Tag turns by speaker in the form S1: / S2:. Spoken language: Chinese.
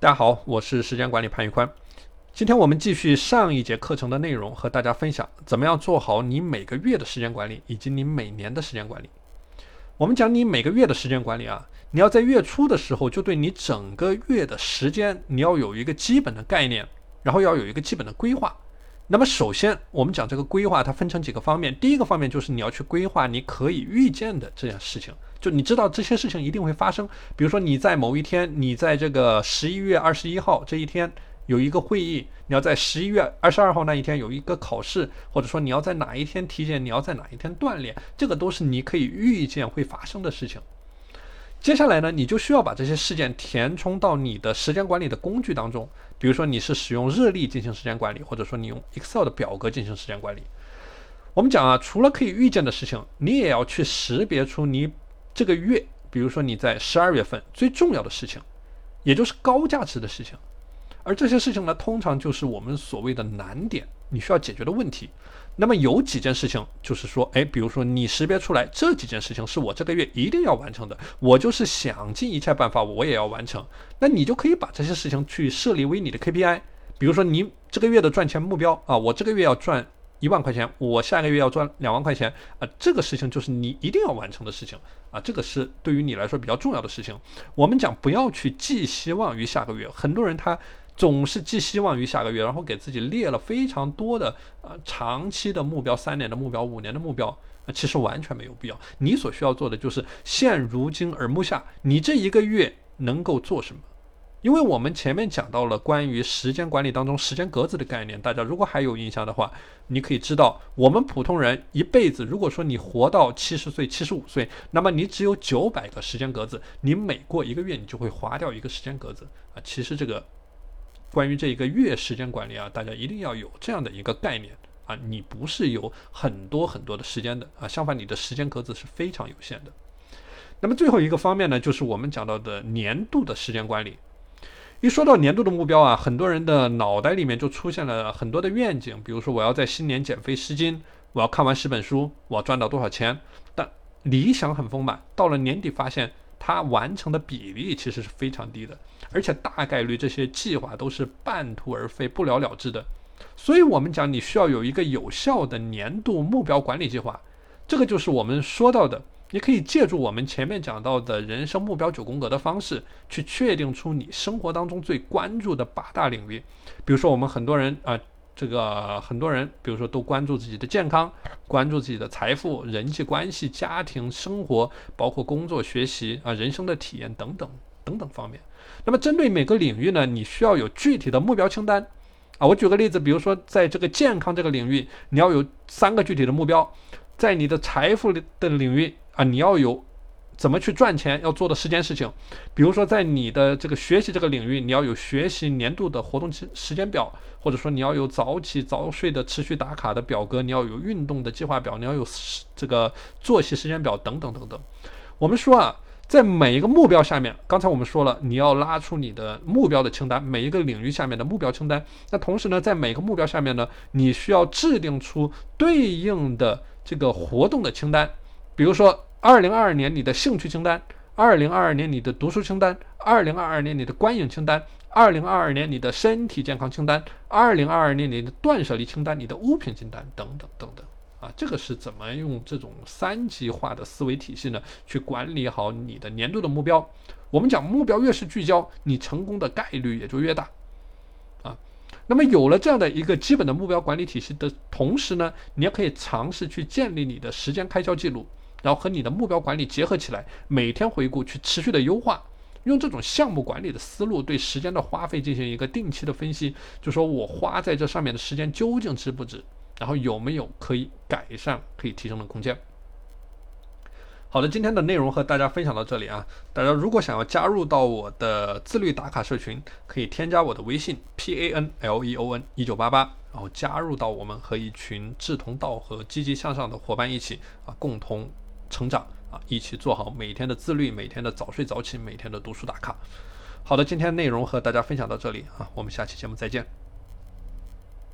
S1: 大家好，我是时间管理潘玉宽。今天我们继续上一节课程的内容，和大家分享怎么样做好你每个月的时间管理，以及你每年的时间管理。我们讲你每个月的时间管理啊，你要在月初的时候就对你整个月的时间，你要有一个基本的概念，然后要有一个基本的规划。那么首先，我们讲这个规划，它分成几个方面。第一个方面就是你要去规划你可以预见的这件事情，就你知道这些事情一定会发生。比如说你在某一天，你在这个十一月二十一号这一天有一个会议，你要在十一月二十二号那一天有一个考试，或者说你要在哪一天体检，你要在哪一天锻炼，这个都是你可以预见会发生的事情。接下来呢，你就需要把这些事件填充到你的时间管理的工具当中。比如说你是使用日历进行时间管理，或者说你用 Excel 的表格进行时间管理。我们讲啊，除了可以预见的事情，你也要去识别出你这个月，比如说你在十二月份最重要的事情，也就是高价值的事情。而这些事情呢，通常就是我们所谓的难点，你需要解决的问题。那么有几件事情，就是说，哎，比如说你识别出来这几件事情是我这个月一定要完成的，我就是想尽一切办法我也要完成。那你就可以把这些事情去设立为你的 KPI。比如说你这个月的赚钱目标啊，我这个月要赚一万块钱，我下个月要赚两万块钱啊，这个事情就是你一定要完成的事情啊，这个是对于你来说比较重要的事情。我们讲不要去寄希望于下个月，很多人他。总是寄希望于下个月，然后给自己列了非常多的呃长期的目标、三年的目标、五年的目标，那其实完全没有必要。你所需要做的就是现如今耳目下，你这一个月能够做什么？因为我们前面讲到了关于时间管理当中时间格子的概念，大家如果还有印象的话，你可以知道，我们普通人一辈子，如果说你活到七十岁、七十五岁，那么你只有九百个时间格子，你每过一个月，你就会划掉一个时间格子啊。其实这个。关于这一个月时间管理啊，大家一定要有这样的一个概念啊，你不是有很多很多的时间的啊，相反你的时间格子是非常有限的。那么最后一个方面呢，就是我们讲到的年度的时间管理。一说到年度的目标啊，很多人的脑袋里面就出现了很多的愿景，比如说我要在新年减肥十斤，我要看完十本书，我要赚到多少钱。但理想很丰满，到了年底发现。它完成的比例其实是非常低的，而且大概率这些计划都是半途而废、不了了之的。所以，我们讲你需要有一个有效的年度目标管理计划。这个就是我们说到的，你可以借助我们前面讲到的人生目标九宫格的方式，去确定出你生活当中最关注的八大领域。比如说，我们很多人啊。这个很多人，比如说都关注自己的健康，关注自己的财富、人际关系、家庭生活，包括工作、学习啊、人生的体验等等等等方面。那么针对每个领域呢，你需要有具体的目标清单啊。我举个例子，比如说在这个健康这个领域，你要有三个具体的目标；在你的财富的领域啊，你要有。怎么去赚钱要做的十件事情，比如说在你的这个学习这个领域，你要有学习年度的活动时时间表，或者说你要有早起早睡的持续打卡的表格，你要有运动的计划表，你要有这个作息时间表等等等等。我们说啊，在每一个目标下面，刚才我们说了，你要拉出你的目标的清单，每一个领域下面的目标清单。那同时呢，在每个目标下面呢，你需要制定出对应的这个活动的清单，比如说。二零二二年你的兴趣清单，二零二二年你的读书清单，二零二二年你的观影清单，二零二二年你的身体健康清单，二零二二年你的断舍离清单，你的物品清单等等等等啊，这个是怎么用这种三级化的思维体系呢？去管理好你的年度的目标。我们讲目标越是聚焦，你成功的概率也就越大啊。那么有了这样的一个基本的目标管理体系的同时呢，你也可以尝试去建立你的时间开销记录。然后和你的目标管理结合起来，每天回顾去持续的优化，用这种项目管理的思路对时间的花费进行一个定期的分析，就说我花在这上面的时间究竟值不值，然后有没有可以改善、可以提升的空间。好的，今天的内容和大家分享到这里啊，大家如果想要加入到我的自律打卡社群，可以添加我的微信 p a n l e o n 一九八八，然后加入到我们和一群志同道合、积极向上的伙伴一起啊，共同。成长啊，一起做好每天的自律，每天的早睡早起，每天的读书打卡。好的，今天内容和大家分享到这里啊，我们下期节目再见。